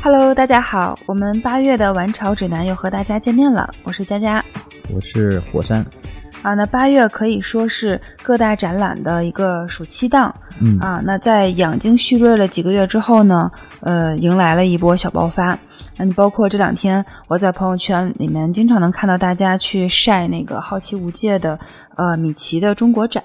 Hello，大家好，我们八月的玩潮指南又和大家见面了，我是佳佳，我是火山。啊，那八月可以说是各大展览的一个暑期档，嗯啊，那在养精蓄锐了几个月之后呢，呃，迎来了一波小爆发。那你包括这两天我在朋友圈里面经常能看到大家去晒那个好奇无界的呃米奇的中国展。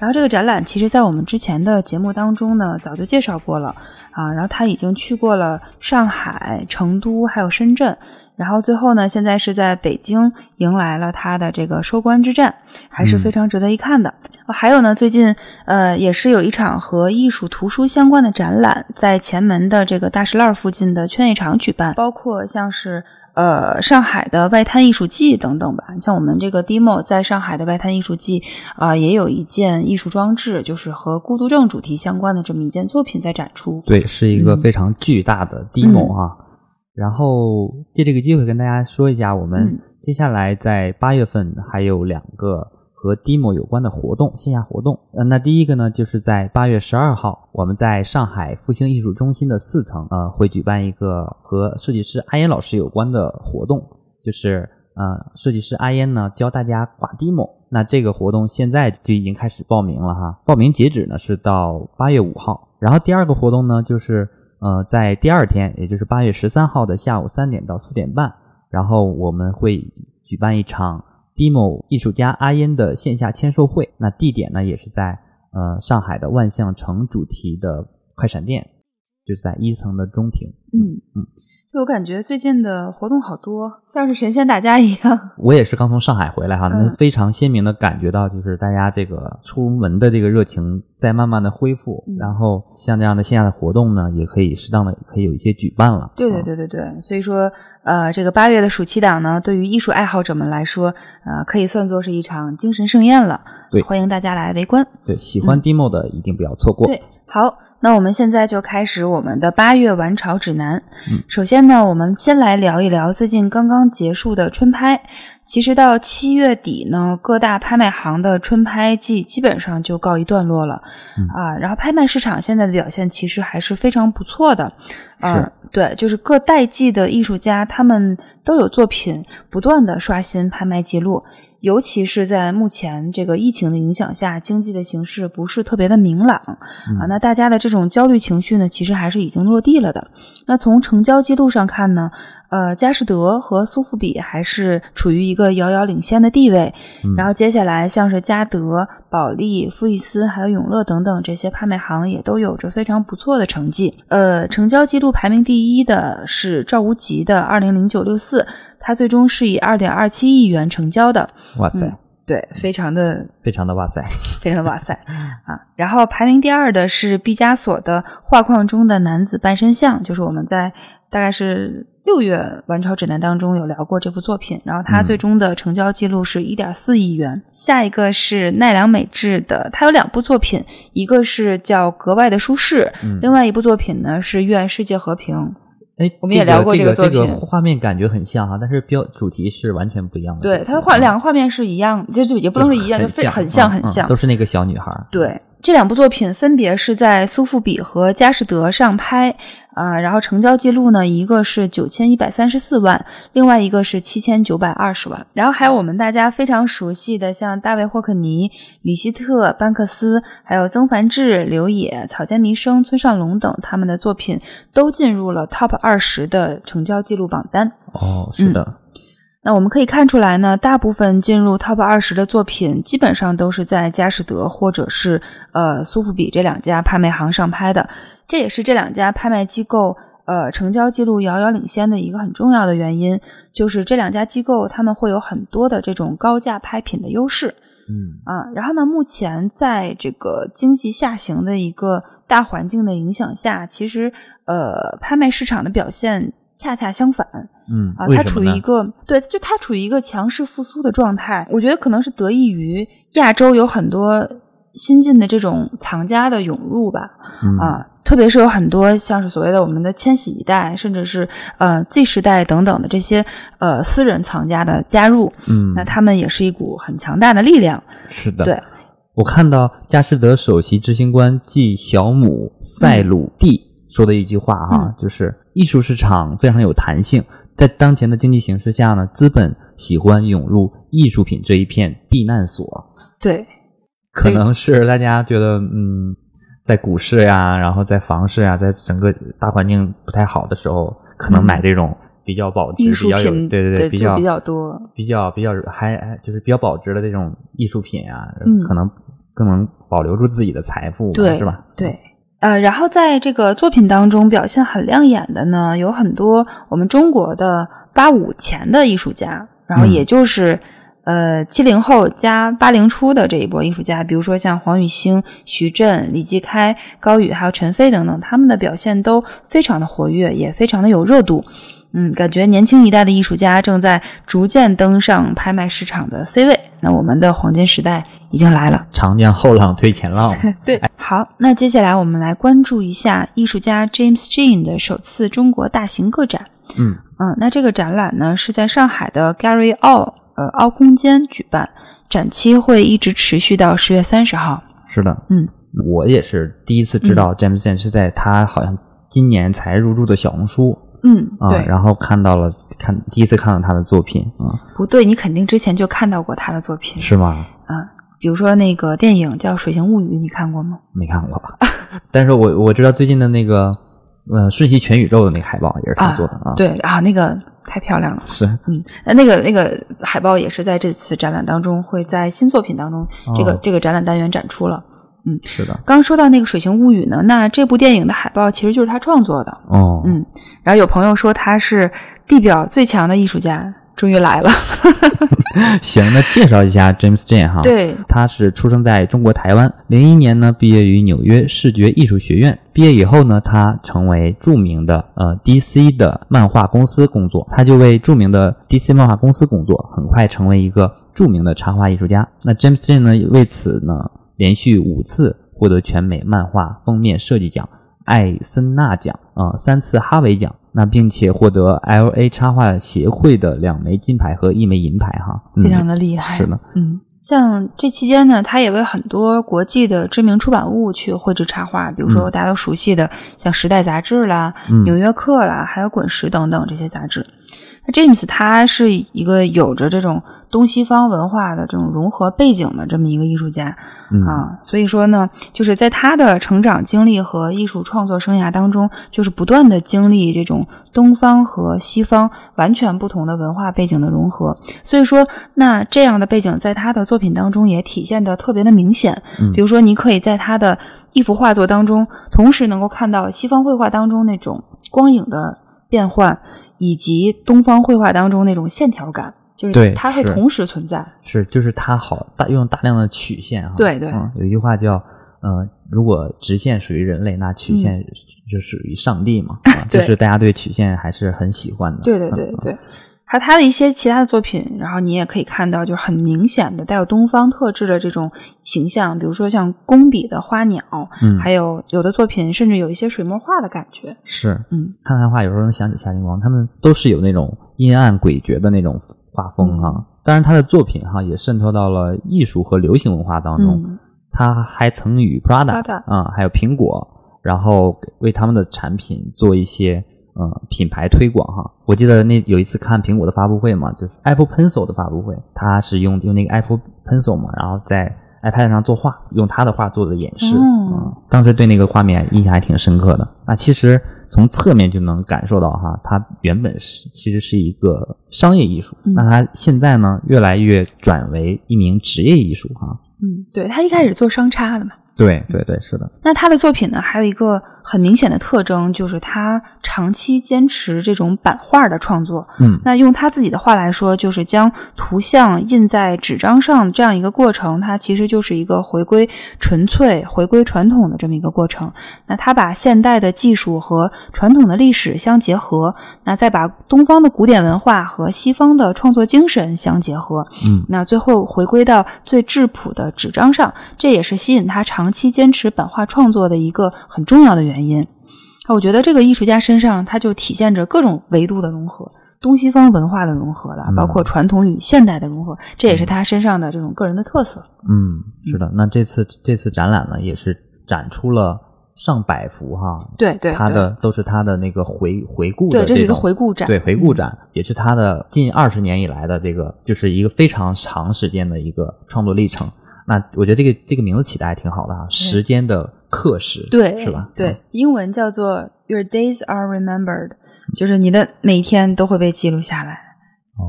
然后这个展览其实，在我们之前的节目当中呢，早就介绍过了啊。然后他已经去过了上海、成都，还有深圳。然后最后呢，现在是在北京迎来了他的这个收官之战，还是非常值得一看的。哦还有呢，最近呃也是有一场和艺术图书相关的展览，在前门的这个大石栏附近的劝业场举办，包括像是。呃，上海的外滩艺术季等等吧，像我们这个 Demo 在上海的外滩艺术季啊、也有一件艺术装置，就是和孤独症主题相关的这么一件作品在展出。对，是一个嗯非常巨大的 demo 啊。然后借这个机会跟大家说一下，我们嗯接下来在八月份还有两个和 demo 有关的活动，线下活动。呃，那第一个呢，就是在八月十二号，我们在上海复兴艺术中心的四层，呃，会举办一个和设计师阿烟老师有关的活动，就是呃，设计师阿烟呢教大家画 demo。那这个活动现在就已经开始报名了哈，报名截止呢是到八月五号。然后第二个活动呢，就是呃，在第二天，也就是八月十三号的下午三点到四点半，然后我们会举办一场 demo 艺术家阿烟的线下签售会。那地点呢，也是在呃上海的万象城主题的快闪店，就是在一层的中庭。嗯嗯，就我感觉最近的活动好多，像是神仙打架一样。我也是刚从上海回来哈，嗯能非常鲜明的感觉到，就是大家这个出门的这个热情在慢慢的恢复，嗯然后像这样的线下的活动呢，也可以适当的可以有一些举办了。对对啊对对对，所以说，呃，这个八月的暑期档呢，对于艺术爱好者们来说，呃，可以算作是一场精神盛宴了。对欢迎大家来围观。对，喜欢 demo 的一定不要错过。对，好，那我们现在就开始我们的八月晚潮指南。嗯首先呢，我们先来聊一聊最近刚刚结束的春拍。其实到七月底呢，各大拍卖行的春拍季基本上就告一段落了、嗯啊。然后拍卖市场现在的表现其实还是非常不错的。啊是，对，就是各代际的艺术家，他们都有作品不断的刷新拍卖记录。尤其是在目前这个疫情的影响下，经济的形势不是特别的明朗、啊，那大家的这种焦虑情绪呢，其实还是已经落地了的。那从成交记录上看呢，呃，佳士得和苏富比还是处于一个遥遥领先的地位。嗯然后接下来像是嘉德、保利、富艺斯还有永乐等等这些拍卖行也都有着非常不错的成绩。呃，成交记录排名第一的是赵无极的二零零九六四，它最终是以二点二七亿元成交的。哇塞，嗯对，非常的非常的哇塞。非常哇塞啊！然后排名第二的是毕加索的画框中的男子半身像，就是我们在大概是六月晚炒指南当中有聊过这部作品，然后它嗯最终的成交记录是一点四亿元。下一个是奈良美智的，它有两部作品，一个是叫《格外的舒适》，嗯另外一部作品呢是《愿世界和平》。哎，我们也聊过这个这个作品这个画面感觉很像哈，但是标主题是完全不一样的。对，它的画两个画面是一样，就就也不能说一样，就非很像嗯嗯很像。都是那个小女孩。对，这两部作品分别是在苏富比和佳士得上拍，啊、然后成交记录呢，一个是九千一百三十四万，另外一个是七千九百二十万。然后还有我们大家非常熟悉的，像大卫霍克尼、李希特、班克斯，还有曾梵志、刘野、草间弥生、村上隆等他们的作品都进入了 Top 二十的成交记录榜单。哦，是的，那我们可以看出来呢，大部分进入 Top 二十的作品，基本上都是在佳士得或者是呃苏富比这两家拍卖行上拍的。这也是这两家拍卖机构呃成交记录遥遥领先的一个很重要的原因，就是这两家机构他们会有很多的这种高价拍品的优势嗯啊。然后呢，目前在这个经济下行的一个大环境的影响下，其实呃拍卖市场的表现恰恰相反。嗯啊，它处于一个对，就它处于一个强势复苏的状态。我觉得可能是得益于亚洲有很多新进的这种藏家的涌入吧，嗯啊，特别是有很多像是所谓的我们的千禧一代，甚至是呃 Z 时代等等的这些呃私人藏家的加入，嗯，那他们也是一股很强大的力量。是的，对，我看到佳士得首席执行官季小姆塞鲁蒂说的一句话哈，嗯就是艺术市场非常有弹性，在当前的经济形势下呢，资本喜欢涌入艺术品这一片避难所，对，可能是大家觉得嗯，在股市呀，然后在房市呀，在整个大环境不太好的时候，可能嗯买这种比较保值、比较有对对对，比较比较多。比较比较还还就是比较保值的这种艺术品啊，嗯可能更能保留住自己的财富，对，是吧？对。呃，然后在这个作品当中表现很亮眼的呢，有很多我们中国的八五前的艺术家，然后嗯也就是、呃七零后加八零初的这一波艺术家，比如说像黄雨欣、徐震、李继开、高宇还有陈飞等等，他们的表现都非常的活跃，也非常的有热度。嗯，感觉年轻一代的艺术家正在逐渐登上拍卖市场的 C 位。那我们的黄金时代已经来了。长江后浪推前浪，对，好，那接下来我们来关注一下艺术家 James Jean 的首次中国大型个展。嗯嗯，那这个展览呢是在上海的 Gary All 呃凹空间举办，展期会一直持续到十月三十号。是的，嗯，我也是第一次知道 James Jean 是在他好像今年才入驻的小红书嗯，啊，对，然后看到了看第一次看到他的作品啊，不对，你肯定之前就看到过他的作品是吗？啊，比如说那个电影叫《水形物语》，你看过吗？没看过，但是我我知道最近的那个呃《瞬息全宇宙》的那个海报也是他做的啊，对啊，那个太漂亮了。是嗯，那那个那个海报也是在这次展览当中，会在新作品当中，这个、哦这个展览单元展出了。是的，刚说到那个《水形物语》呢，那这部电影的海报其实就是他创作的。哦，嗯，然后有朋友说他是地表最强的艺术家，终于来了。行，那介绍一下 James Jan 哈，，对，他是出生在中国台湾，零一年呢毕业于纽约视觉艺术学院。毕业以后呢，他成为著名的呃 DC 的漫画公司工作，他就为著名的 DC 漫画公司工作，很快成为一个著名的插画艺术家。那 James Jan 呢，为此呢连续五次获得全美漫画封面设计奖、艾森纳奖啊、呃三次哈维奖。那并且获得 L.A. 插画协会的两枚金牌和一枚银牌哈，嗯非常的厉害。是的，嗯，像这期间呢，他也为很多国际的知名出版物去绘制插画，比如说嗯大家都熟悉的像《时代》杂志啦、嗯纽约客》啦，还有《滚石》等等这些杂志。那 James 他是一个有着这种东西方文化的这种融合背景的这么一个艺术家，嗯啊，所以说呢，就是在他的成长经历和艺术创作生涯当中，就是不断的经历这种东方和西方完全不同的文化背景的融合。所以说，那这样的背景在他的作品当中也体现的特别的明显。嗯比如说，你可以在他的一幅画作当中，同时能够看到西方绘画当中那种光影的变换，以及东方绘画当中那种线条感，就是它会同时存在。是，就是它好大用大量的曲线哈。对对嗯，有一句话叫呃，如果直线属于人类，那曲线就属于上帝嘛。啊就是大家对曲线还是很喜欢的。对对对嗯对，还有他的一些其他的作品，然后你也可以看到，就是很明显的带有东方特质的这种形象，比如说像工笔的花鸟，嗯，还有有的作品甚至有一些水墨画的感觉。是嗯，看他画有时候能想起夏金光，他们都是有那种阴暗诡谲的那种画风哈。嗯当然，他的作品哈也渗透到了艺术和流行文化当中。嗯他还曾与 Prada Prada 啊、还有苹果，然后为他们的产品做一些呃品牌推广哈。我记得那有一次看苹果的发布会嘛，就是 Apple Pencil 的发布会，他是用用那个 Apple Pencil 嘛，然后在 iPad 上作画，用他的画做的演示。哦嗯，当时对那个画面印象还挺深刻的。那其实从侧面就能感受到哈，它原本是其实是一个商业艺术，嗯那它现在呢越来越转为一名职业艺术哈。嗯，对他一开始做商差的嘛。对对对，是的，那他的作品呢，还有一个很明显的特征，就是他长期坚持这种版画的创作。嗯那用他自己的话来说，就是将图像印在纸张上这样一个过程，它其实就是一个回归纯粹、回归传统的这么一个过程。那他把现代的技术和传统的历史相结合，那再把东方的古典文化和西方的创作精神相结合，嗯那最后回归到最质朴的纸张上，这也是吸引他长期坚持版画创作的一个很重要的原因。我觉得这个艺术家身上，他就体现着各种维度的融合，东西方文化的融合了，嗯包括传统与现代的融合，这也是他身上的这种个人的特色。嗯，是的。那这次这次展览呢，也是展出了上百幅哈，对对，他的都是他的那个回回顾对，的这是一个回顾展，对回顾展，也是他的近二十年以来的这个，就是一个非常长时间的一个创作历程。那我觉得这个这个名字起的还挺好的啊，时间的课时，对，是吧？对嗯，英文叫做 Your days are remembered，就是你的每一天都会被记录下来，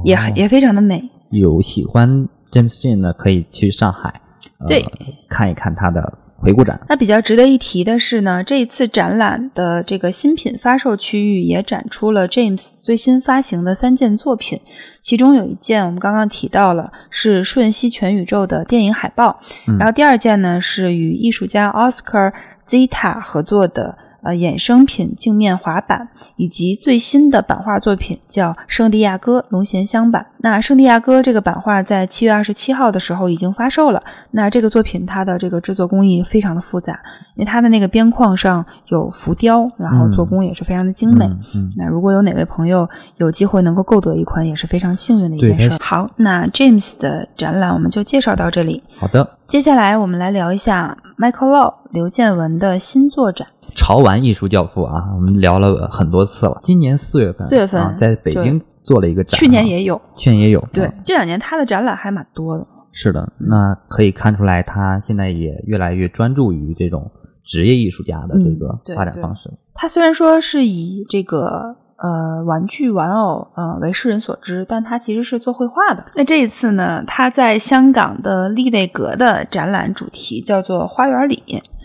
也哦也非常的美。有喜欢 James Jean 的，可以去上海，呃对，看一看他的回顾展。那比较值得一提的是呢，这一次展览的这个新品发售区域也展出了 James 最新发行的三件作品，其中有一件我们刚刚提到了是《瞬息全宇宙》的电影海报，嗯然后第二件呢是与艺术家 Oscar Zeta 合作的。呃，衍生品镜面滑板，以及最新的版画作品叫《圣地亚哥龙涎香版》。那圣地亚哥这个版画在七月二十七号的时候已经发售了。那这个作品它的这个制作工艺非常的复杂，因为它的那个边框上有浮雕，然后做工也是非常的精美。嗯嗯那如果有哪位朋友有机会能够购得一款，也是非常幸运的一件事儿。好，那 James 的展览我们就介绍到这里。好的，接下来我们来聊一下 Michael Law 刘建文的新作展。潮玩艺术教父啊，我们聊了很多次了。今年四月份，四月份啊，在北京做了一个展啊，去年也有，去年也有，对啊，这两年他的展览还蛮多的。是的，那可以看出来，他现在也越来越专注于这种职业艺术家的这个发展方式。他虽然说是以这个呃玩具玩偶呃为世人所知，但他其实是做绘画的。那这一次呢，他在香港的利贝格的展览主题叫做“花园里”，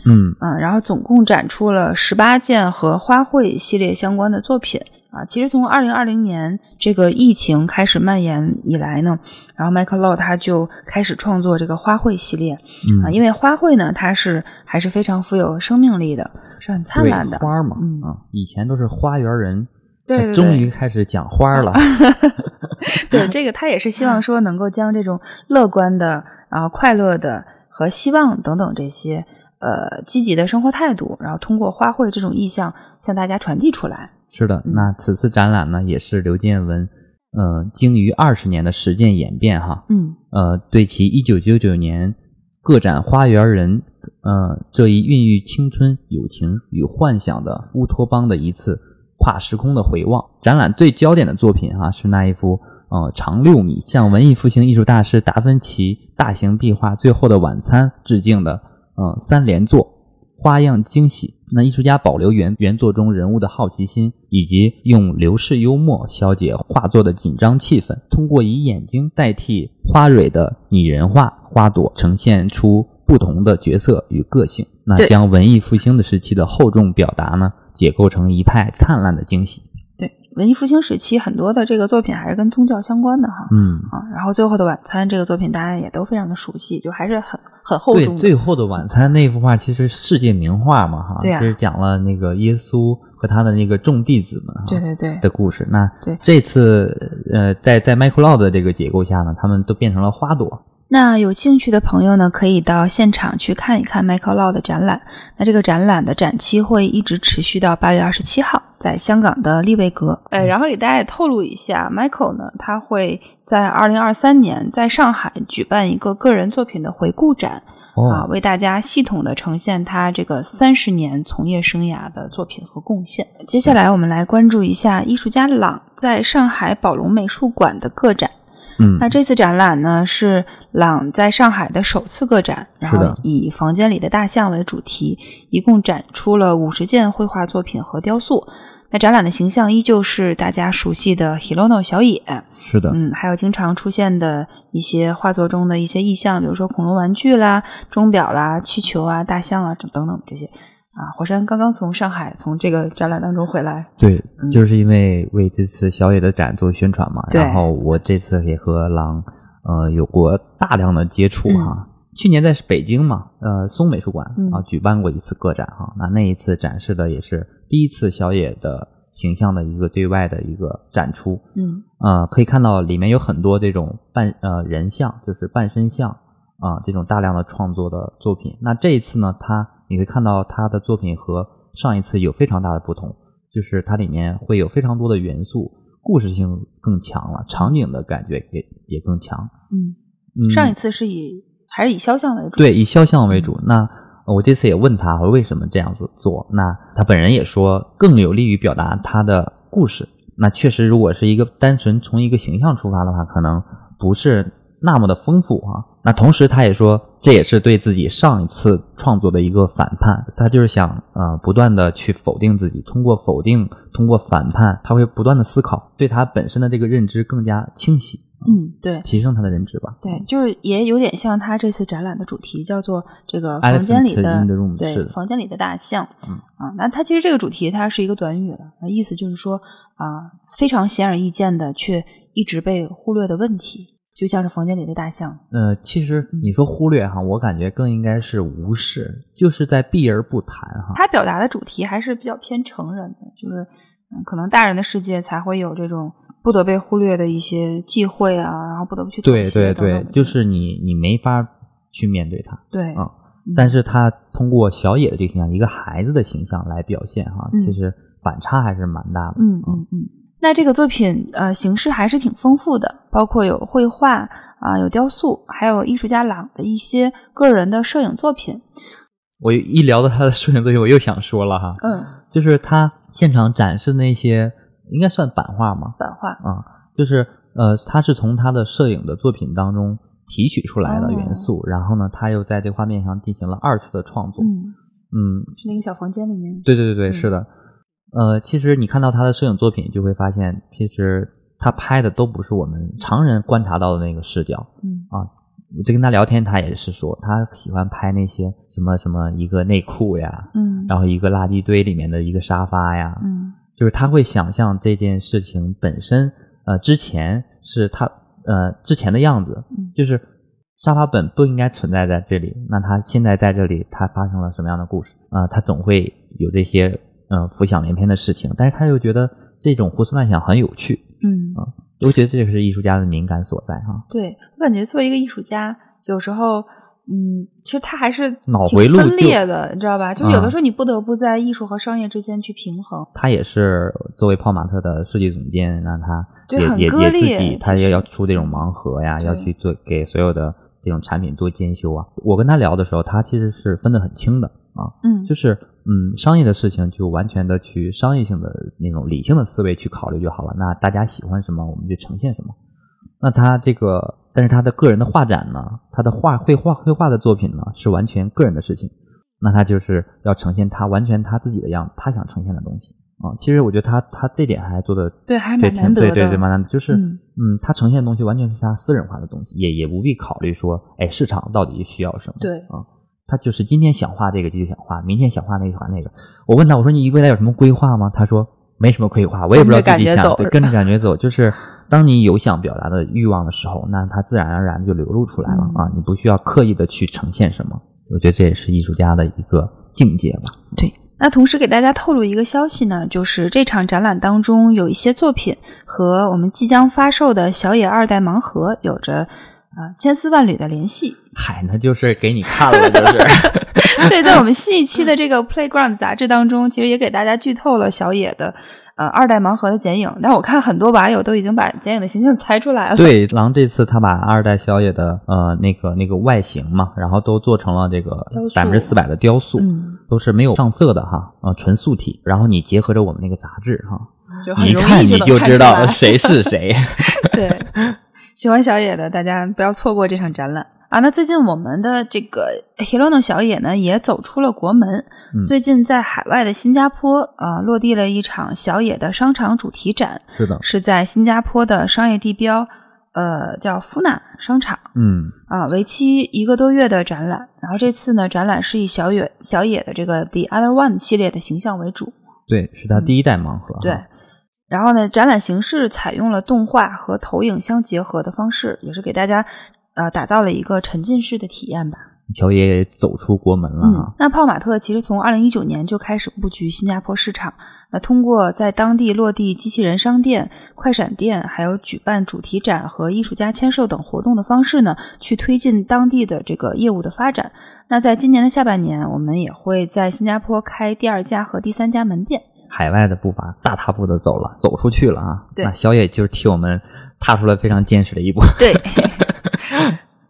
嗯嗯，然后总共展出了十八件和花卉系列相关的作品啊。其实从二零二零年这个疫情开始蔓延以来呢，然后 Michael Law 他就开始创作这个花卉系列啊，嗯，因为花卉呢，它是还是非常富有生命力的，是很灿烂的。花嘛，嗯啊，以前都是花园人，对对对终于开始讲花了。对，这个他也是希望说能够将这种乐观的、然后快乐的和希望等等这些呃积极的生活态度，然后通过花卉这种意象向大家传递出来。是的，那此次展览呢，也是刘建文，呃，经于二十年的实践演变哈，嗯呃，对其一九九九年个展《花园人》呃这一孕育青春、友情与幻想的乌托邦的一次跨时空的回望。展览最焦点的作品哈、是那一幅呃长六米向文艺复兴艺术大师达芬奇大型壁画《最后的晚餐》致敬的呃三连作。花样惊喜，那艺术家保留原原作中人物的好奇心，以及用流逝幽默消解画作的紧张气氛，通过以眼睛代替花蕊的拟人化花朵，呈现出不同的角色与个性。那将文艺复兴的时期的厚重表达呢，解构成一派灿烂的惊喜。对，文艺复兴时期很多的这个作品还是跟宗教相关的哈。嗯，啊，然后《最后的晚餐》这个作品大家也都非常的熟悉，就还是很很厚对，重的。最后的晚餐那幅画其实世界名画嘛，哈，对啊其实讲了那个耶稣和他的那个众弟子们，哈，对对对的故事。那对这次呃，在在 Michael Law 的这个结构下呢，他们都变成了花朵。那有兴趣的朋友呢，可以到现场去看一看 Michael Law 的展览。那这个展览的展期会一直持续到八月二十七号，在香港的利贝格。哎，然后给大家也透露一下，Michael 呢，他会在二零二三年在上海举办一个个人作品的回顾展。啊，哦，为大家系统的呈现他这个三十年从业生涯的作品和贡献。接下来，我们来关注一下艺术家朗在上海宝龙美术馆的个展。嗯那这次展览呢，是朗在上海的首次个展，然后以房间里的大象为主题，一共展出了五十件绘画作品和雕塑。那展览的形象依旧是大家熟悉的 Hirono 小野，是的，嗯，还有经常出现的一些画作中的一些意象，比如说恐龙玩具啦、钟表啦、气球啊、大象啊等等这些。啊，火山刚刚从上海从这个展览当中回来，对，就是因为为这次小野的展做宣传嘛，然后我这次也和狼呃有过大量的接触嗯哈。去年在北京嘛，呃，松美术馆嗯啊举办过一次个展哈，那那一次展示的也是第一次小野的形象的一个对外的一个展出，嗯呃，可以看到里面有很多这种半呃人像，就是半身像啊、这种大量的创作的作品。那这一次呢，他你会看到他的作品和上一次有非常大的不同，就是它里面会有非常多的元素，故事性更强了，场景的感觉也也更强。嗯，嗯，上一次是以还是以肖像为主，对以肖像为主。那我这次也问他，我说为什么这样子做？那他本人也说，更有利于表达他的故事。那确实，如果是一个单纯从一个形象出发的话，可能不是那么的丰富啊。那同时，他也说，这也是对自己上一次创作的一个反叛。他就是想呃，不断的去否定自己，通过否定，通过反叛，他会不断的思考，对他本身的这个认知更加清晰。嗯，对，提升他的认知吧。对，就是也有点像他这次展览的主题，叫做这个房间里的对房间里的大象。嗯啊，那他其实这个主题它是一个短语了，那意思就是说啊，非常显而易见的却一直被忽略的问题，就像是房间里的大象。呃，其实你说忽略哈，我感觉更应该是无视，就是在避而不谈哈。他表达的主题还是比较偏成人的，就是嗯，可能大人的世界才会有这种。不得被忽略的一些忌讳啊，然后不得不去对对对，就是你你没法去面对他，对啊，但是他通过小野的这个形象，一个孩子的形象来表现哈，其实反差还是蛮大的，嗯嗯嗯。那这个作品呃形式还是挺丰富的，包括有绘画啊，有雕塑，还有艺术家朗的一些个人的摄影作品。我一聊到他的摄影作品，我又想说了哈，嗯，就是他现场展示那些。应该算版画吗？版画啊，就是呃，他是从他的摄影的作品当中提取出来的元素，然后呢，他又在这画面上进行了二次的创作。嗯嗯，是那个小房间里面。对对对对，是的。呃，其实你看到他的摄影作品，就会发现，其实他拍的都不是我们常人观察到的那个视角。嗯啊，我就跟他聊天，他也是说，他喜欢拍那些什么什么一个内裤呀，嗯，然后一个垃圾堆里面的一个沙发呀，嗯。就是他会想象这件事情本身，呃，之前是他呃之前的样子，就是沙发本不应该存在在这里，那他现在在这里，他发生了什么样的故事啊？他总会有这些嗯浮想联翩的事情，但是他又觉得这种胡思乱想很有趣，嗯啊，我觉得这就是艺术家的敏感所在哈。对我感觉作为一个艺术家，有时候。嗯，其实他还是脑回路分裂的，你知道吧？就有的时候你不得不在艺术和商业之间去平衡。他也是作为泡玛特的设计总监，让他也也也自己，他也要出这种盲盒呀，要去做给所有的这种产品做监修啊。我跟他聊的时候，他其实是分得很清的啊，嗯，就是嗯，商业的事情就完全的去商业性的那种理性的思维去考虑就好了。那大家喜欢什么，我们就呈现什么。那他这个。但是他的个人的画展呢，他的画绘画绘画的作品呢，是完全个人的事情。那他就是要呈现他完全他自己的样子，他想呈现的东西啊。其实我觉得他他这点还做的对，还是蛮难得的。对对对，蛮难得。就是嗯，他呈现的东西完全是他私人化的东西，也也不必考虑说，哎，市场到底需要什么？对啊，他就是今天想画这个就想画，明天想画那个画那个。我问他，我说你未来有什么规划吗？他说没什么规划，我也不知道自己想跟着感觉走，就是。当你有想表达的欲望的时候，那它自然而然就流露出来了啊！你不需要刻意的去呈现什么，我觉得这也是艺术家的一个境界吧。对，那同时给大家透露一个消息呢，就是这场展览当中有一些作品和我们即将发售的小野二代盲盒有着啊千丝万缕的联系。嗨，那就是给你看了，就是。对，在我们新一期的这个 Playground 杂志当中，其实也给大家剧透了小野的。呃，二代盲盒的剪影，但我看很多网友都已经把剪影的形象猜出来了。对，狼这次他把二代小野的呃那个那个外形嘛，然后都做成了这个百分之四百的雕塑，都是没有上色的哈，呃，纯素体。然后你结合着我们那个杂志哈，一看你就知道谁是谁。对，喜欢小野的大家不要错过这场展览。啊，那最近我们的这个 Hirono 小野呢，也走出了国门。最近在海外的新加坡啊，落地了一场小野的商场主题展。是的，是在新加坡的商业地标，呃，叫夫纳商场。嗯，啊，为期一个多月的展览。然后这次呢，展览是以小野小野的这个 The Other One 系列的形象为主。对，是他第一代盲盒。对。然后呢，展览形式采用了动画和投影相结合的方式，也是给大家。呃，打造了一个沉浸式的体验吧。乔爷走出国门了啊！那泡玛特其实从二零一九年就开始布局新加坡市场。那通过在当地落地机器人商店、快闪店，还有举办主题展和艺术家签售等活动的方式呢，去推进当地的这个业务的发展。那在今年的下半年，我们也会在新加坡开第二家和第三家门店。海外的步伐大踏步的走了，走出去了啊！对，小野就是替我们踏出了非常坚实的一步。对。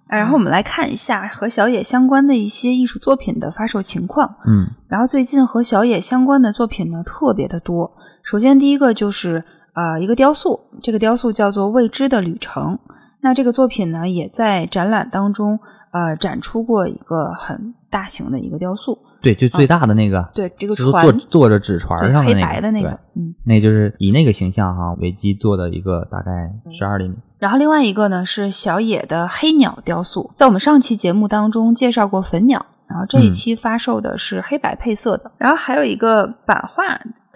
哎 然后我们来看一下和小野相关的一些艺术作品的发售情况。嗯然后最近和小野相关的作品呢特别的多。首先第一个就是呃一个雕塑，这个雕塑叫做《未知的旅程》。那这个作品呢也在展览当中呃展出过一个很大型的一个雕塑。对，就最大的那个，对，这个船坐坐着纸船黑上的那个，对白的那个，嗯。那就是以那个形象哈为基做的一个大概十二厘米。然后另外一个呢是小野的黑鸟雕塑，在我们上期节目当中介绍过粉鸟，然后这一期发售的是黑白配色的。然后还有一个版画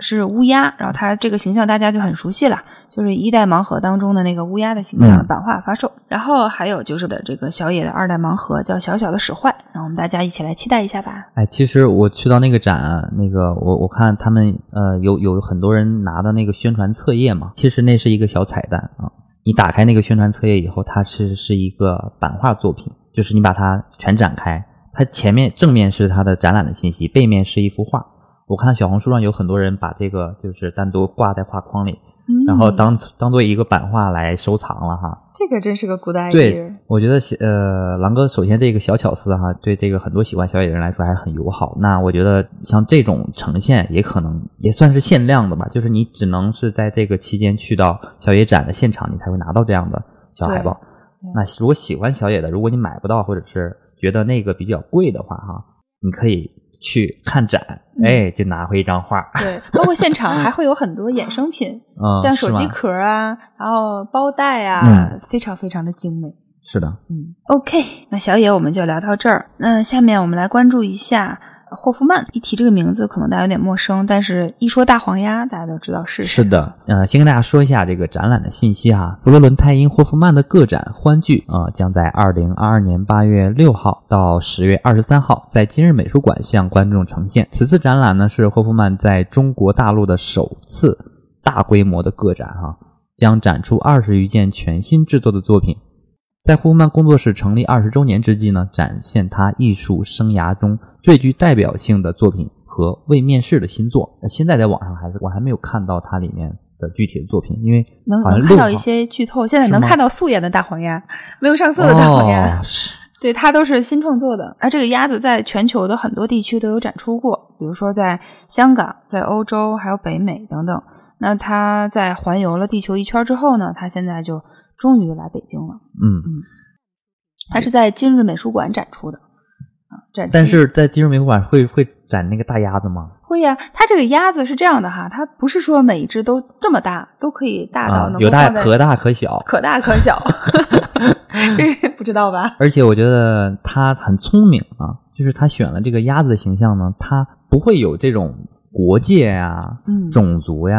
是乌鸦，然后它这个形象大家就很熟悉了，就是一代盲盒当中的那个乌鸦的形象版画发售。然后还有就是的这个小野的二代盲盒叫小小的使坏，让我们大家一起来期待一下吧。哎，其实我去到那个展，那个我我看他们呃有有很多人拿的那个宣传册页嘛，其实那是一个小彩蛋啊。你打开那个宣传册页以后，它是是一个版画作品，就是你把它全展开，它前面正面是它的展览的信息，背面是一幅画。我看小红书上有很多人把这个就是单独挂在画框里，嗯然后当当做一个版画来收藏了哈。这个真是个 good idea。对，我觉得呃，狼哥首先这个小巧思哈，对这个很多喜欢小野的人来说还是很友好。那我觉得像这种呈现也可能也算是限量的吧，就是你只能是在这个期间去到小野展的现场，你才会拿到这样的小海报。那如果喜欢小野的，如果你买不到或者是觉得那个比较贵的话哈，你可以去看展，嗯哎，就拿回一张画。对，包括现场还会有很多衍生品，嗯，像手机壳啊，然后包袋啊，嗯非常非常的精美。是的，嗯，OK，那小野我们就聊到这儿。那下面我们来关注一下霍夫曼。一提这个名字，可能大家有点陌生，但是一说大黄鸭，大家都知道是谁。是的，呃，先跟大家说一下这个展览的信息哈。佛罗伦泰因霍夫曼的个展《欢聚》啊、将在二零二二年八月六号到十月二十三号在今日美术馆向观众呈现。此次展览呢是霍夫曼在中国大陆的首次大规模的个展哈、将展出二十余件全新制作的作品。在霍夫曼工作室成立二十周年之际呢，展现他艺术生涯中最具代表性的作品和未面世的新作。那现在在网上还是我还没有看到它里面的具体的作品，因为能好像6号能看到一些剧透，现在能看到素颜的大黄鸭，没有上色的大黄鸭。哦、对，它都是新创作的。而这个鸭子在全球的很多地区都有展出过，比如说在香港、在欧洲，还有北美等等。那它在环游了地球一圈之后呢，它现在就终于来北京了。嗯嗯，它是在今日美术馆展出的啊，展但是在今日美术馆会会展那个大鸭子吗？会呀、它这个鸭子是这样的哈，它不是说每一只都这么大，都可以大到啊能，够有大可大可小，可大可小，这 不知道吧？而且我觉得他很聪明啊，就是他选了这个鸭子的形象呢，他不会有这种国界呀、嗯种族呀、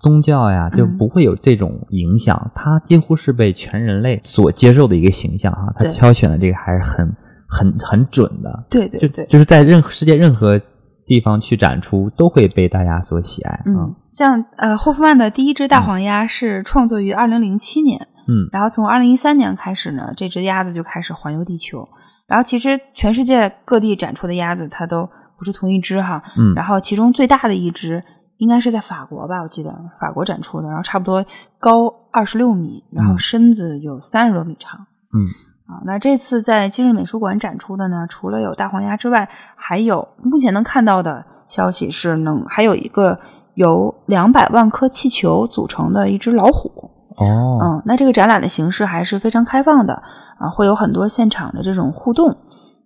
宗教呀，就嗯不会有这种影响。它几乎是被全人类所接受的一个形象哈、他挑选的这个还是很很很准的，就对对对，就是在任何世界任何地方去展出，都会被大家所喜爱啊。嗯，像呃霍夫曼的第一只大黄鸭是创作于二零零七年，嗯然后从二零一三年开始呢，这只鸭子就开始环游地球。然后其实全世界各地展出的鸭子，它都不是同一只哈。嗯然后其中最大的一只应该是在法国吧，我记得法国展出的，然后差不多高二十六米，然后嗯身子有三十多米长。嗯啊，那这次在今日美术馆展出的呢，除了有大黄鸭之外，还有目前能看到的消息是能还有一个由两百万颗气球组成的一只老虎。哦嗯，那这个展览的形式还是非常开放的啊，会有很多现场的这种互动。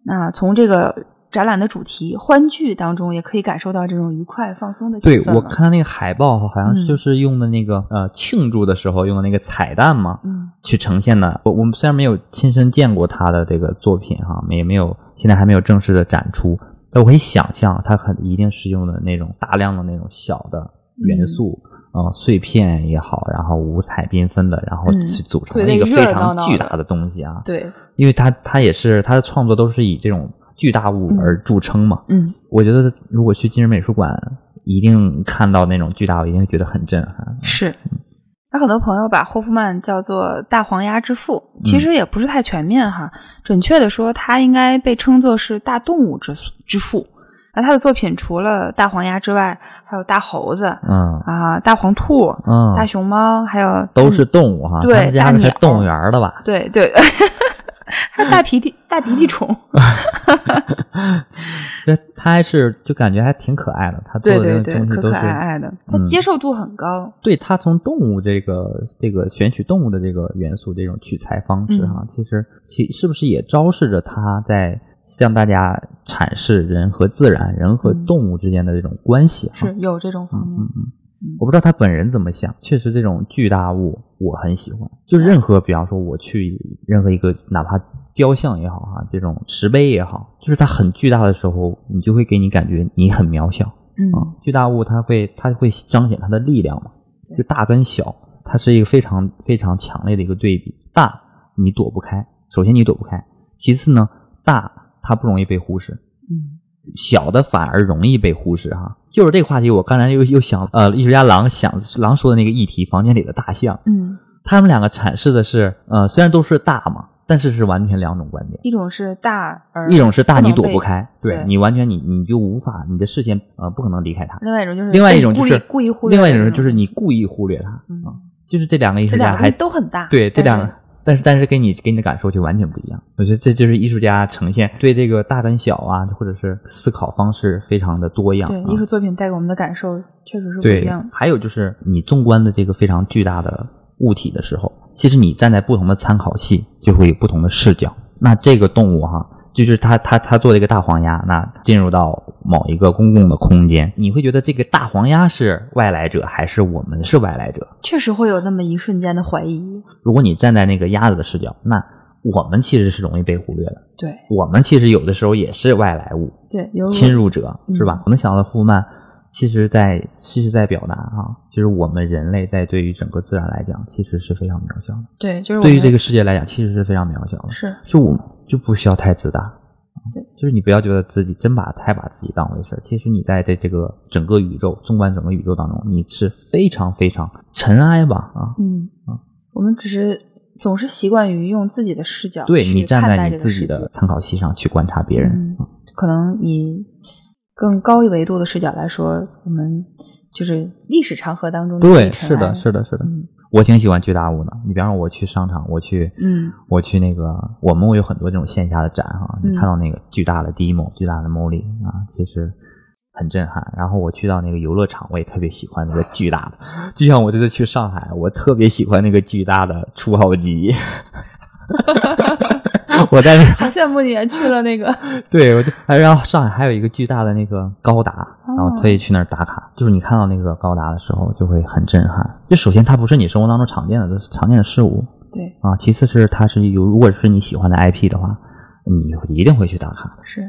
那从这个展览的主题欢聚当中，也可以感受到这种愉快放松的气对。我看到那个海报，好像嗯就是用的那个、呃庆祝的时候用的那个彩蛋嘛，嗯去呈现的。我我们虽然没有亲身见过他的这个作品哈，也没有现在还没有正式的展出，但我可以想象他很一定是用的那种大量的那种小的元素。呃，碎片也好，然后五彩缤纷的，然后嗯去组成对了一个那个非常巨大的东西啊。对，因为他他也是他的创作都是以这种巨大物而著称嘛。嗯，我觉得如果去今日美术馆，一定看到那种巨大物，一定会觉得很震撼。是。有很多朋友把霍夫曼叫做“大黄鸭之父”，其实也不是太全面哈。准确的说，他应该被称作是大动物之之父。那他的作品除了大黄鸭之外，还有大猴子嗯啊、大黄兔、嗯，大熊猫，还有都是动物哈，对大鸟动物园的吧？对对，还有大鼻涕大鼻涕虫，这他还是就感觉还挺可爱的，他做的那个东西可可都是爱爱的，它嗯接受度很高。对他从动物这个这个选取动物的这个元素这种取材方式嗯哈，其实其是不是也昭示着他在向大家阐释人和自然、人和嗯动物之间的这种关系哈。是有这种方面，嗯嗯，我不知道他本人怎么想。确实，这种巨大物我很喜欢。就任何，比方说我去任何一个，哪怕雕像也好哈，这种石碑也好，就是它很巨大的时候，你就会给你感觉你很渺小嗯啊。巨大物它会它会彰显它的力量嘛，就大跟小，它是一个非常非常强烈的一个对比。大你躲不开，首先你躲不开，其次呢，大它不容易被忽视。嗯小的反而容易被忽视哈。就是这个话题，我刚才又又想，呃，艺术家狼想狼说的那个议题，房间里的大象，嗯，他们两个阐释的是，呃，虽然都是大嘛，但是是完全两种观点。一种是大而一种是大你躲不开，对对你完全你你就无法，你的视线呃不可能离开它。另外一种就是另外一种就是故意忽略另外一的种就是你故意忽略它嗯啊，就是这两个艺术家还都很大，对这两个，但是但是给你给你的感受就完全不一样。我觉得这就是艺术家呈现对这个大跟小啊，或者是思考方式非常的多样。啊对艺术作品带给我们的感受确实是不一样。，还有就是你纵观的这个非常巨大的物体的时候，其实你站在不同的参考系，就会有不同的视角。那这个动物哈，就是他他他做了一个大黄鸭，那进入到某一个公共的空间，你会觉得这个大黄鸭是外来者，还是我们是外来者？确实会有那么一瞬间的怀疑。如果你站在那个鸭子的视角，那我们其实是容易被忽略的。对我们其实有的时候也是外来物，对，有侵入者嗯是吧？我能想到霍夫曼，其实在其实在表达啊，就是我们人类在对于整个自然来讲，其实是非常渺小的；对，就是对于这个世界来讲，其实是非常渺小的。是就我们就不需要太自大，就是你不要觉得自己真把太把自己当回事儿。其实你在这这个整个宇宙，纵观整个宇宙当中，你是非常非常尘埃吧啊。嗯。啊，我们只是总是习惯于用自己的视角对你站在你自己的参考系上去观察别人，嗯，可能以更高一维度的视角来说，我们就是历史长河当中的对，是的，是的，是的。嗯我挺喜欢巨大物的。你比方说，我去商场，我去，嗯我去那个，我们有很多这种线下的展哈，你嗯看到那个巨大的 demo、巨大的 Molly 啊，其实很震撼。然后我去到那个游乐场，我也特别喜欢那个巨大的，就像我这次去上海，我特别喜欢那个巨大的初号机。我在那好羡慕你啊！去了那个，对，我就然后上海还有一个巨大的那个高达，然后特意去那儿打卡。就是你看到那个高达的时候，就会很震撼。就首先它不是你生活当中常见的常见的事物对，啊，其次是它是有如果是你喜欢的 IP 的话，你一定会去打卡的。是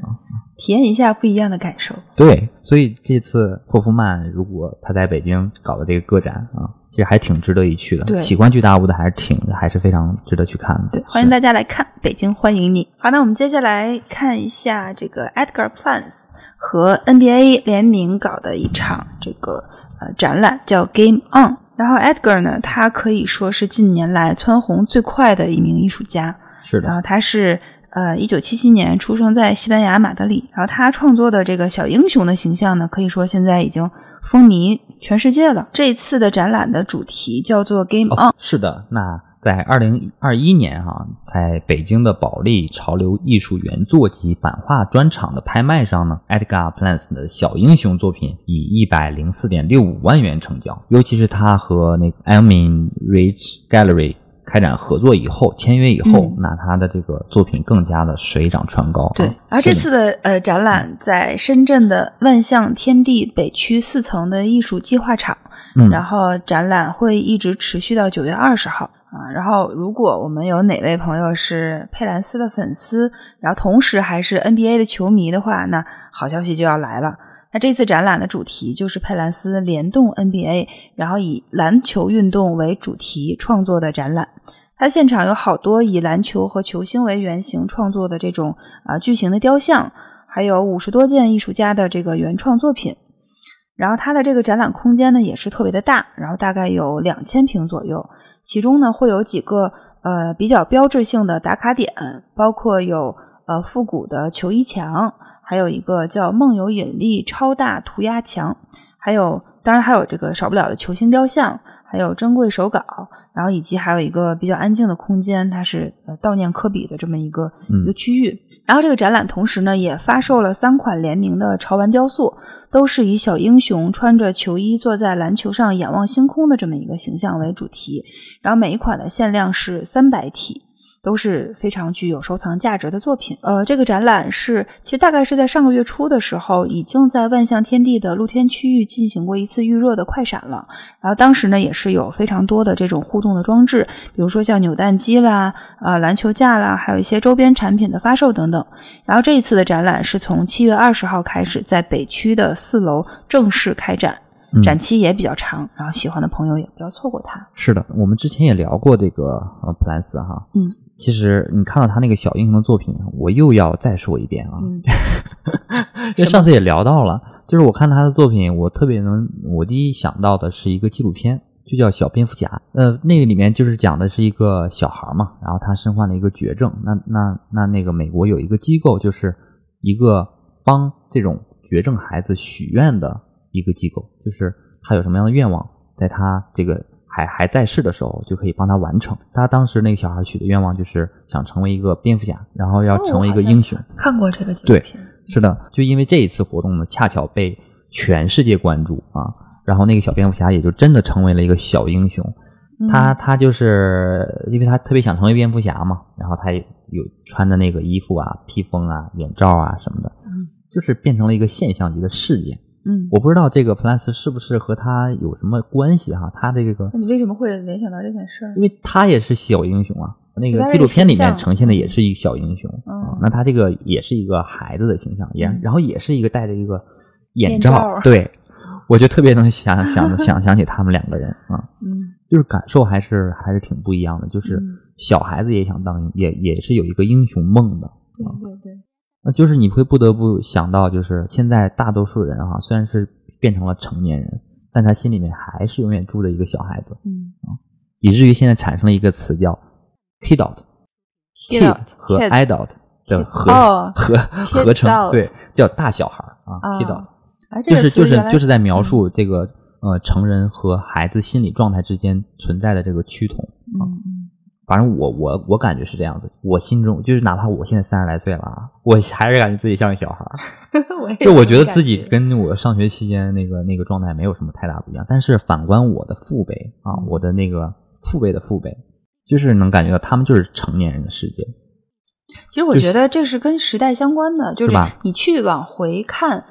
体验一下不一样的感受。对，所以这次霍夫曼如果他在北京搞的这个个展啊，其实还挺值得一去的。对喜欢巨大物的还是挺还是非常值得去看的。对，欢迎大家来看，北京欢迎你。好，那我们接下来看一下这个 Edgar Plans 和 NBA 联名搞的一场这个呃展览，叫 Game On。然后 Edgar 呢，他可以说是近年来蹿红最快的一名艺术家。是的，然后他是呃，一九七七年出生在西班牙马德里。然后他创作的这个小英雄的形象呢，可以说现在已经风靡全世界了。这次的展览的主题叫做 Game On，、哦，是的，那在二零二一年哈、在北京的保利潮流艺术原作及版画专场的拍卖上呢，Edgar Plans 的小英雄作品以一百零四点六五万元成交。尤其是他和那个 Elmin Rich Gallery 开展合作以后，签约以后，嗯那他的这个作品更加的水涨船高。对啊，而这次的呃展览在深圳的万象天地北区四层的艺术计划场，嗯然后展览会一直持续到九月二十号啊。然后，如果我们有哪位朋友是佩兰斯的粉丝，然后同时还是 NBA 的球迷的话，那好消息就要来了。那这次展览的主题就是佩兰斯联动 NBA，然后以篮球运动为主题创作的展览。它现场有好多以篮球和球星为原型创作的这种啊、巨型的雕像，还有五十多件艺术家的这个原创作品。然后它的这个展览空间呢也是特别的大，然后大概有两千平左右，其中呢会有几个呃比较标志性的打卡点，包括有呃复古的球衣墙，还有一个叫梦游引力超大涂鸦墙，还有当然还有这个少不了的球星雕像，还有珍贵手稿，然后以及还有一个比较安静的空间，它是呃悼念科比的这么一个、嗯一个区域。然后这个展览同时呢，也发售了三款联名的潮玩雕塑，都是以小英雄穿着球衣坐在篮球上仰望星空的这么一个形象为主题。然后每一款的限量是三百体。都是非常具有收藏价值的作品。呃，这个展览是其实大概是在上个月初的时候，已经在万象天地的露天区域进行过一次预热的快闪了。然后当时呢，也是有非常多的这种互动的装置，比如说像扭蛋机啦、呃篮球架啦，还有一些周边产品的发售等等。然后这一次的展览是从七月二十号开始，在北区的四楼正式开展。嗯展期也比较长，然后喜欢的朋友也不要错过它。是的，我们之前也聊过这个呃普兰斯哈，嗯，其实你看到他那个小英雄的作品，我又要再说一遍啊，嗯 因为上次也聊到了，就是我看他的作品，我特别能，我第一想到的是一个纪录片，就叫《小蝙蝠侠》。呃，那个里面就是讲的是一个小孩嘛，然后他身患了一个绝症。那那那那个美国有一个机构，就是一个帮这种绝症孩子许愿的一个机构，就是他有什么样的愿望，在他这个还还在世的时候，就可以帮他完成。他当时那个小孩许的愿望就是想成为一个蝙蝠侠，然后要哦成为一个英雄。看过这个纪录对片。是的，就因为这一次活动呢，恰巧被全世界关注啊，然后那个小蝙蝠侠也就真的成为了一个小英雄。嗯他他就是因为他特别想成为蝙蝠侠嘛，然后他也有穿的那个衣服啊、披风啊、眼罩啊什么的，嗯就是变成了一个现象级的事件。嗯，我不知道这个 Plus 是不是和他有什么关系哈？他这个那你为什么会联想到这件事儿？因为他也是小英雄啊。那个纪录片里面呈现的也是一个小英雄，嗯啊那他这个也是一个孩子的形象，也嗯然后也是一个戴着一个眼面罩对，我就特别能想想想 想起他们两个人啊，嗯就是感受还是还是挺不一样的，就是嗯小孩子也想当，也也是有一个英雄梦的，对对对，那就是你会不得不想到，就是现在大多数人哈、虽然是变成了成年人，但他心里面还是永远住着一个小孩子，嗯以至于现在产生了一个词叫 kidult。Kidult，和 adult 的合哦合合成对，叫大小孩儿啊啊，kidult，哎这个就是就是就是在描述这个呃成人和孩子心理状态之间存在的这个趋同。啊嗯反正我我我感觉是这样子，我心中就是哪怕我现在三十来岁了啊，我还是感觉自己像个小孩儿。我也就我觉得自己跟我上学期间那个那个状态没有什么太大不一样，但是反观我的父辈啊，嗯我的那个父辈的父辈，就是能感觉到他们就是成年人的世界。其实我觉得这是跟时代相关的，就是是你去往回看，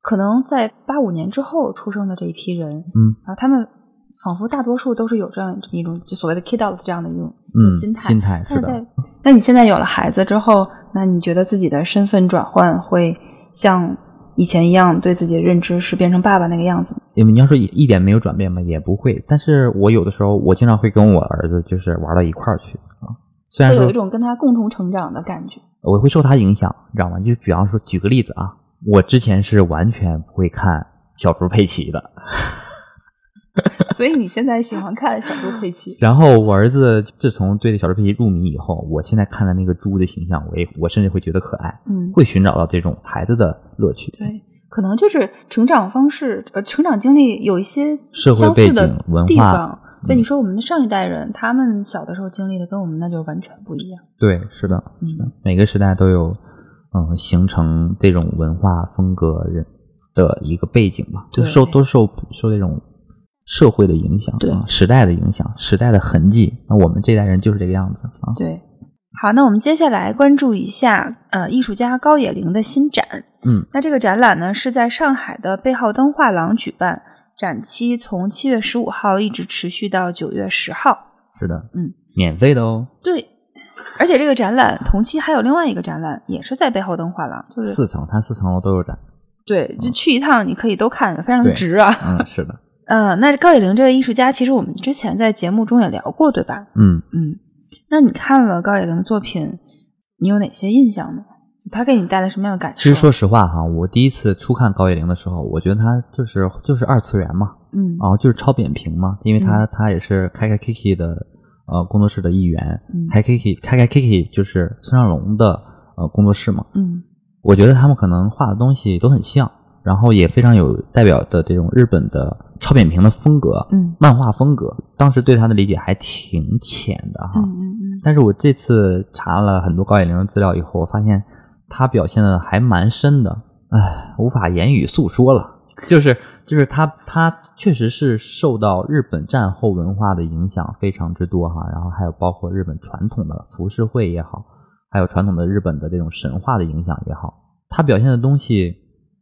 可能在八五年之后出生的这一批人，嗯然后他们仿佛大多数都是有这样这么一种就所谓的 kid out 这样的一种嗯，心态。心态是的，那你现在有了孩子之后，那你觉得自己的身份转换会像以前一样，对自己的认知是变成爸爸那个样子吗？因为你要说一一点没有转变嘛，也不会。但是我有的时候，我经常会跟我儿子就是玩到一块儿去啊。虽然说会有一种跟他共同成长的感觉。我会受他影响，你知道吗？就比方说，举个例子啊，我之前是完全不会看小猪佩奇的，所以你现在喜欢看小猪佩奇？然后我儿子自从对小猪佩奇入迷以后，我现在看的那个猪的形象，我也我甚至会觉得可爱，嗯，会寻找到这种孩子的乐趣。对，可能就是成长方式，呃，成长经历有一些社会背景文化。对，嗯你说我们的上一代人，他们小的时候经历的跟我们那就完全不一样。对，是的，嗯每个时代都有嗯形成这种文化风格人的一个背景吧，就受都受受这种社会的影响，对啊时代的影响，时代的痕迹。那我们这代人就是这个样子啊。对，好，那我们接下来关注一下呃艺术家高野玲的新展。嗯，那这个展览呢是在上海的贝浩登画廊举办，展期从七月十五号一直持续到九月十号。是的，嗯，免费的哦，对，而且这个展览同期还有另外一个展览，也是在贝浩登画廊，就是四层，它四层楼都有展。对，就去一趟你可以都看，非常值啊。嗯，是的，嗯，那高野玲这位艺术家，其实我们之前在节目中也聊过，对吧？嗯，嗯，那你看了高野玲的作品，你有哪些印象呢？他给你带来什么样的感受？其实说实话哈，我第一次初看高野玲的时候，我觉得他就是就是二次元嘛，嗯然后就是超扁平嘛，因为他、他也是开开 Kiki 的呃工作室的一员，嗯开 Kiki 开开 Kiki 就是孙尚龙的呃工作室嘛。嗯我觉得他们可能画的东西都很像，然后也非常有代表的这种日本的超扁平的风格，嗯漫画风格。当时对他的理解还挺浅的哈，嗯嗯嗯，但是我这次查了很多高野玲的资料以后，我发现他表现的还蛮深的，唉，无法言语诉说了。就是就是他他确实是受到日本战后文化的影响非常之多哈，然后还有包括日本传统的浮世绘也好，还有传统的日本的这种神话的影响也好，他表现的东西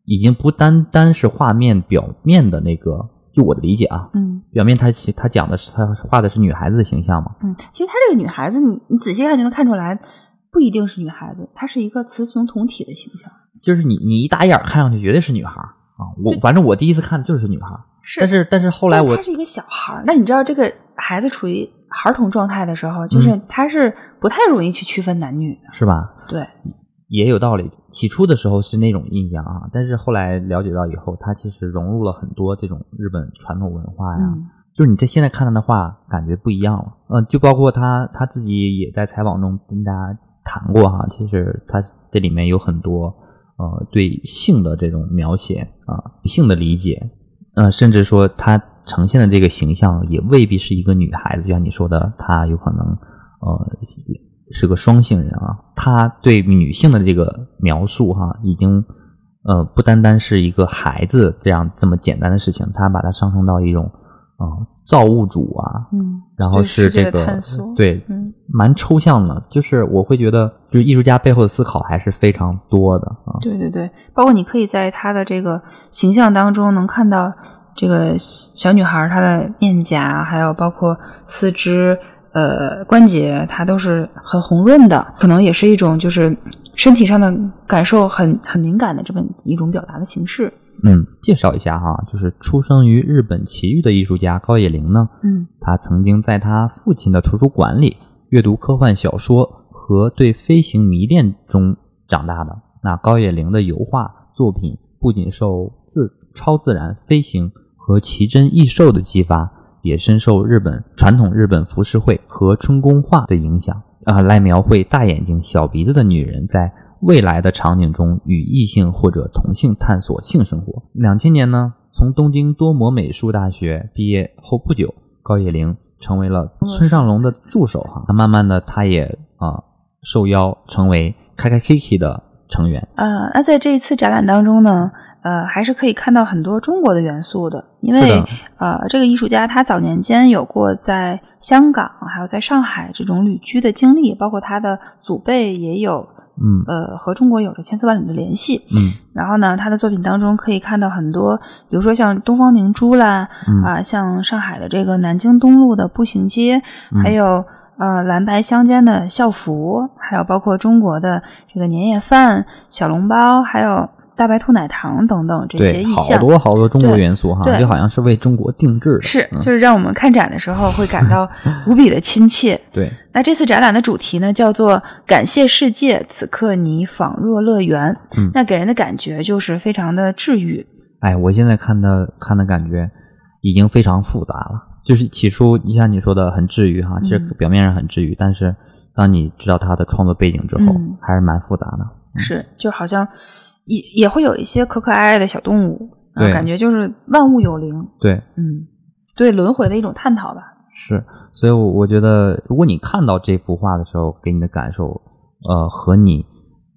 已经不单单是画面表面的那个，就我的理解啊，嗯表面他其他讲的是他画的是女孩子的形象嘛，嗯，其实她这个女孩子，你你仔细看就能看出来，不一定是女孩子，她是一个雌雄同体的形象。就是你你一打眼儿看上去绝对是女孩儿啊！我反正我第一次看就是女孩儿，是但是但是后来我但她是一个小孩儿，那你知道这个孩子处于孩童状态的时候，就是嗯他是不太容易去区分男女的。是吧，对，也有道理。起初的时候是那种印象啊，但是后来了解到以后，它其实融入了很多这种日本传统文化呀。嗯就是你在现在看他的画，感觉不一样了。嗯、就包括他他自己也在采访中跟大家谈过哈，其实他这里面有很多呃对性的这种描写啊、性的理解，呃，甚至说他呈现的这个形象也未必是一个女孩子，就像你说的，她有可能呃是个双性人啊。他对女性的这个描述哈，已经呃不单单是一个孩子这样这么简单的事情，他把它上升到一种啊、呃造物主啊，嗯，然后对世界的这个对，嗯蛮抽象的，就是我会觉得，就是艺术家背后的思考还是非常多的啊。对对对，包括你可以在他的这个形象当中能看到这个小女孩儿她的面颊，还有包括四肢、呃关节，它都是很红润的，可能也是一种就是身体上的感受很很敏感的这么一种表达的形式。嗯，介绍一下哈，就是出生于日本崎玉的艺术家高野玲呢，嗯他曾经在他父亲的图书馆里阅读科幻小说和对飞行迷恋中长大的。那高野玲的油画作品不仅受自超自然飞行和奇珍异兽的激发，也深受日本传统日本浮世绘和春宫画的影响啊，来描绘大眼睛、小鼻子的女人在未来的场景中与异性或者同性探索性生活。两千年呢，从东京多摩美术大学毕业后不久，高野玲成为了村上隆的助手哈。那慢慢的，他也啊、受邀成为开开 Kiki 的成员。啊，那在这一次展览当中呢，呃，还是可以看到很多中国的元素的，因为呃，这个艺术家他早年间有过在香港还有在上海这种旅居的经历，包括他的祖辈也有嗯。呃和中国有着千丝万缕的联系。嗯。然后呢，他的作品当中可以看到很多，比如说像东方明珠啦，嗯。啊、像上海的这个南京东路的步行街，嗯。还有呃蓝白相间的校服，还有包括中国的这个年夜饭、小笼包，还有大白兔奶糖等等这些意象。多好多中国元素哈，对就好像是为中国定制的。是，嗯就是让我们看展的时候会感到无比的亲切。对，那这次展览的主题呢，叫做“感谢世界，此刻你仿若乐园”。嗯那给人的感觉就是非常的治愈。哎，我现在看的看的感觉已经非常复杂了。就是起初，你像你说的很治愈哈，其实嗯表面上很治愈，但是当你知道他的创作背景之后，嗯还是蛮复杂的。是，就好像也也会有一些可可爱爱的小动物，感觉就是万物有灵。对，嗯，对轮回的一种探讨吧。是，所以我我觉得，如果你看到这幅画的时候，给你的感受，呃，和你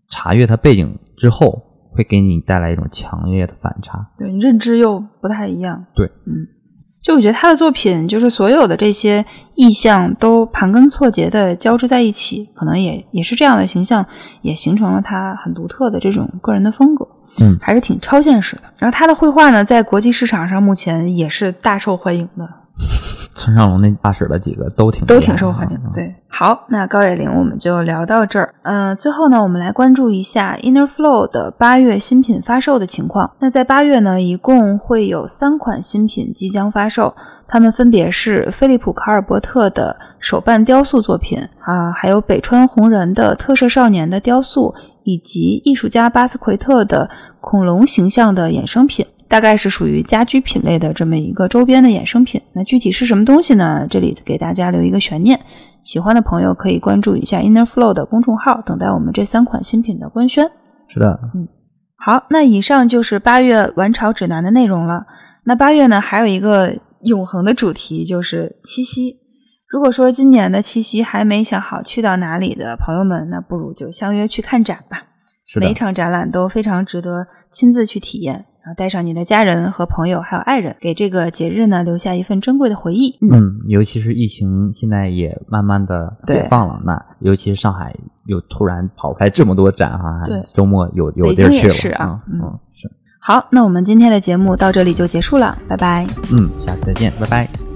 查阅它背景之后，会给你带来一种强烈的反差。对，认知又不太一样。对，嗯，就我觉得他的作品，就是所有的这些意象都盘根错节的交织在一起，可能也也是这样的形象，也形成了他很独特的这种个人的风格。嗯还是挺超现实的。然后他的绘画呢，在国际市场上目前也是大受欢迎的。村上隆那大使的几个都挺都挺受欢迎的。啊对，好，那高野玲我们就聊到这儿。嗯、最后呢，我们来关注一下 Inner Flow 的八月新品发售的情况。那在八月呢，一共会有三款新品即将发售，它们分别是菲利普·卡尔伯特的手办雕塑作品啊，还有北川弘人的特摄少年的雕塑，以及艺术家巴斯奎特的恐龙形象的衍生品。大概是属于家居品类的这么一个周边的衍生品。那具体是什么东西呢？这里给大家留一个悬念。喜欢的朋友可以关注一下 Inner Flow 的公众号，等待我们这三款新品的官宣。是的，嗯好，那以上就是八月玩潮指南的内容了。那八月呢，还有一个永恒的主题就是七夕。如果说今年的七夕还没想好去到哪里的朋友们，那不如就相约去看展吧。每一场展览都非常值得亲自去体验，然后带上你的家人和朋友还有爱人，给这个节日呢留下一份珍贵的回忆。嗯，尤其是疫情现在也慢慢的解放了，那尤其是上海又突然跑来这么多展哈，对，周末有有地儿去了。是啊，嗯，是。好，那我们今天的节目到这里就结束了，拜拜。嗯，下次再见，拜拜。